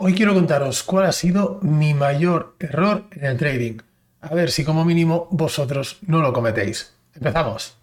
Hoy quiero contaros cuál ha sido mi mayor error en el trading. A ver si como mínimo vosotros no lo cometéis. Empezamos.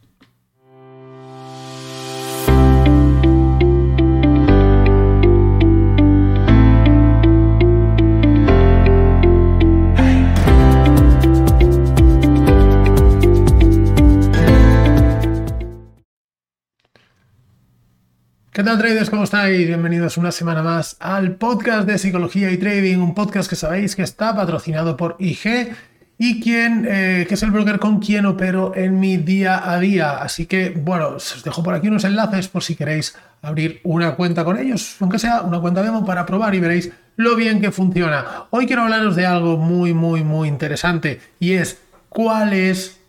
¿Qué tal traders? ¿Cómo estáis? Bienvenidos una semana más al podcast de psicología y trading, un podcast que sabéis que está patrocinado por IG y quien, eh, que es el broker con quien opero en mi día a día. Así que, bueno, os dejo por aquí unos enlaces por si queréis abrir una cuenta con ellos, aunque sea una cuenta demo para probar y veréis lo bien que funciona. Hoy quiero hablaros de algo muy, muy, muy interesante y es cuál es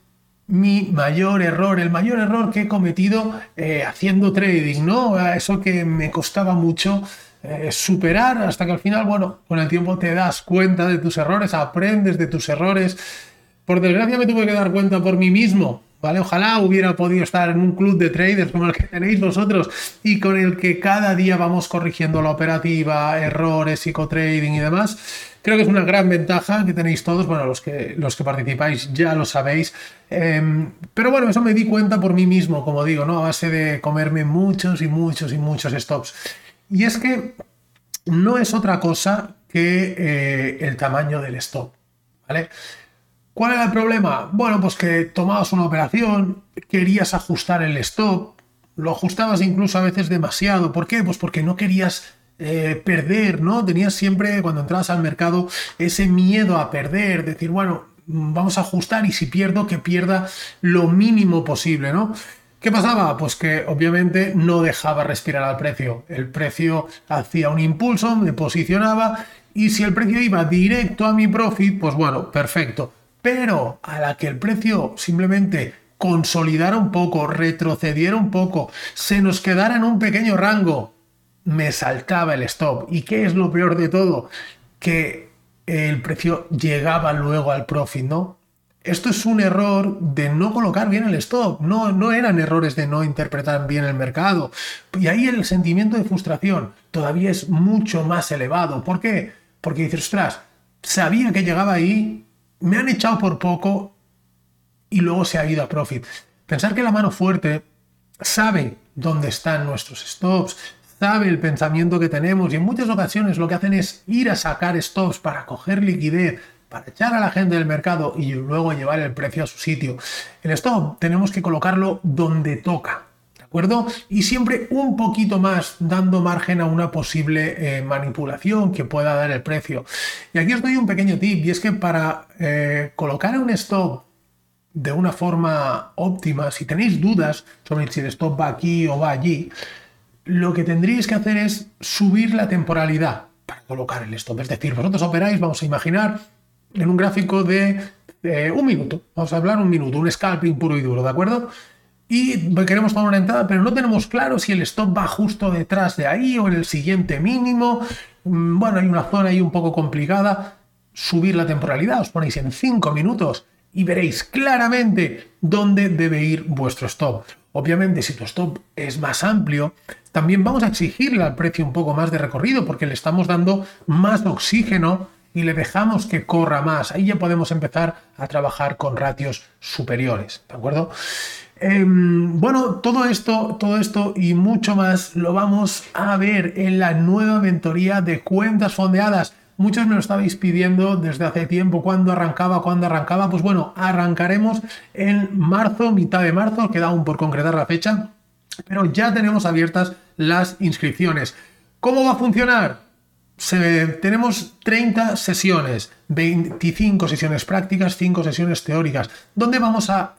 mi mayor error, el mayor error que he cometido eh, haciendo trading, ¿no? Eso que me costaba mucho eh, superar hasta que al final, bueno, con el tiempo te das cuenta de tus errores, aprendes de tus errores. Por desgracia me tuve que dar cuenta por mí mismo, Ojalá hubiera podido estar en un club de traders como el que tenéis vosotros y con el que cada día vamos corrigiendo la operativa, errores, psicotrading y demás. Creo que es una gran ventaja que tenéis todos, bueno, los que, los que participáis ya lo sabéis, em, pero bueno, eso me di cuenta por mí mismo, como digo, ¿no? A base de comerme muchos y muchos y muchos stops. Y es que no es otra cosa que eh, el tamaño del stop, ¿vale? ¿Cuál era el problema? Bueno, pues que tomabas una operación, querías ajustar el stop, lo ajustabas incluso a veces demasiado. ¿Por qué? Pues porque no querías eh, perder, ¿no? Tenías siempre, cuando entrabas al mercado, ese miedo a perder, decir, bueno, vamos a ajustar y si pierdo, que pierda lo mínimo posible, ¿no? ¿Qué pasaba? Pues que obviamente no dejaba respirar al precio. El precio hacía un impulso, me posicionaba y si el precio iba directo a mi profit, pues bueno, perfecto. Pero a la que el precio simplemente consolidara un poco, retrocediera un poco, se nos quedara en un pequeño rango, me saltaba el stop. ¿Y qué es lo peor de todo? Que el precio llegaba luego al profit, ¿no? Esto es un error de no colocar bien el stop, no, no eran errores de no interpretar bien el mercado. Y ahí el sentimiento de frustración todavía es mucho más elevado. ¿Por qué? Porque dices, ostras, sabía que llegaba ahí, me han echado por poco y luego se ha ido a profit. Pensar que la mano fuerte sabe dónde están nuestros stops, sabe el pensamiento que tenemos y en muchas ocasiones lo que hacen es ir a sacar stops para coger liquidez, para echar a la gente del mercado y luego llevar el precio a su sitio. El stop tenemos que colocarlo donde toca. ¿De acuerdo? Y siempre un poquito más dando margen a una posible eh, manipulación que pueda dar el precio. Y aquí os doy un pequeño tip y es que para eh, colocar un stop de una forma óptima, si tenéis dudas sobre si el stop va aquí o va allí, lo que tendríais que hacer es subir la temporalidad para colocar el stop. Es decir, vosotros operáis, vamos a imaginar, en un gráfico de un minuto. Vamos a hablar un minuto, un scalping puro y duro, ¿de acuerdo? Y queremos tomar una entrada, pero no tenemos claro si el stop va justo detrás de ahí o en el siguiente mínimo. Mm, bueno, hay una zona ahí un poco complicada. Subir la temporalidad, os ponéis en 5 minutos y veréis claramente dónde debe ir vuestro stop. Obviamente, si tu stop es más amplio, también vamos a exigirle al precio un poco más de recorrido porque le estamos dando más oxígeno y le dejamos que corra más. Ahí ya podemos empezar a trabajar con ratios superiores, ¿de acuerdo? Em, bueno, todo esto, todo esto y mucho más lo vamos a ver en la nueva mentoría de cuentas fondeadas. Muchos me lo estabais pidiendo desde hace tiempo, cuándo arrancaba, cuándo arrancaba. Pues bueno, arrancaremos en marzo, mitad de marzo, queda aún por concretar la fecha, pero ya tenemos abiertas las inscripciones. ¿Cómo va a funcionar? tenemos 30 sesiones, 25 sesiones prácticas, 5 sesiones teóricas, donde vamos a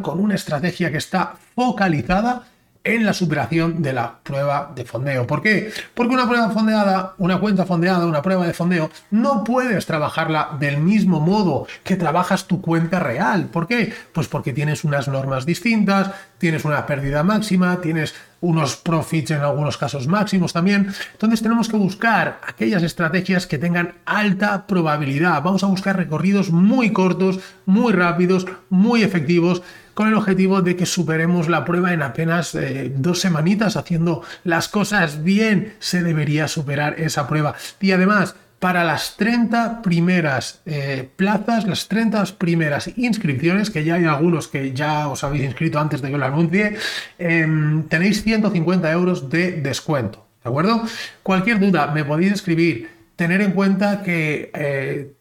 con una estrategia que está focalizada en la superación de la prueba de fondeo. ¿Por qué? Porque una prueba fondeada, una cuenta fondeada, una prueba de fondeo, no puedes trabajarla del mismo modo que trabajas tu cuenta real. ¿Por qué? Pues porque tienes unas normas distintas, tienes una pérdida máxima, tienes unos profits en algunos casos máximos también. Entonces tenemos que buscar aquellas estrategias que tengan alta probabilidad. Vamos a buscar recorridos muy cortos, muy rápidos, muy efectivos con el objetivo de que superemos la prueba en apenas eh, dos semanitas haciendo las cosas bien. Se debería superar esa prueba. Y además, para las 30 primeras eh, plazas, las 30 primeras inscripciones, que ya hay algunos que ya os habéis inscrito antes de que lo anuncie, em, tenéis 150 euros de descuento. ¿De acuerdo? Cualquier duda me podéis escribir. Tener en cuenta que eh,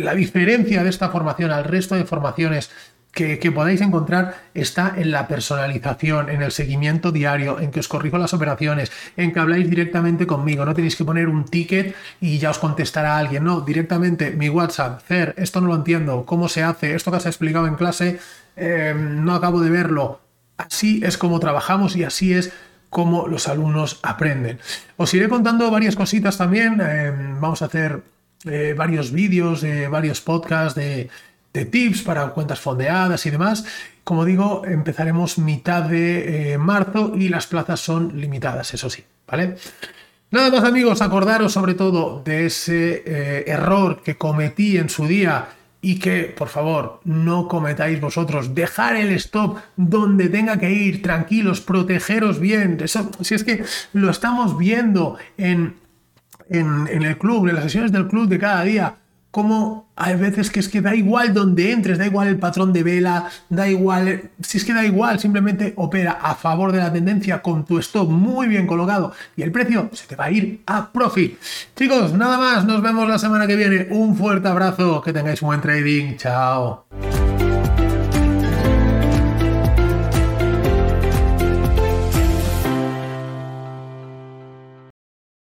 la diferencia de esta formación al resto de formaciones que, podáis encontrar está en la personalización, en el seguimiento diario, en que os corrijo las operaciones, en que habláis directamente conmigo. No tenéis que poner un ticket y ya os contestará alguien. No, directamente mi WhatsApp, Cer, esto no lo entiendo, ¿cómo se hace? Esto que has explicado en clase, eh, no acabo de verlo. Así es como trabajamos y así es como los alumnos aprenden. Os iré contando varias cositas también. Eh, vamos a hacer eh, varios vídeos, varios podcasts de tips para cuentas fondeadas y demás. Como digo, empezaremos mitad de eh, marzo y las plazas son limitadas, eso sí, ¿vale? Nada más amigos, acordaros sobre todo de ese eh, error que cometí en su día y que por favor no cometáis vosotros. Dejar el stop donde tenga que ir, tranquilos, protegeros bien. Eso, si es que lo estamos viendo en, en, en el club, en las sesiones del club de cada día como hay veces que es que da igual donde entres, da igual el patrón de vela, da igual, si es que da igual, simplemente opera a favor de la tendencia con tu stop muy bien colocado y el precio se te va a ir a profit. Chicos, nada más, nos vemos la semana que viene. Un fuerte abrazo, que tengáis buen trading, chao.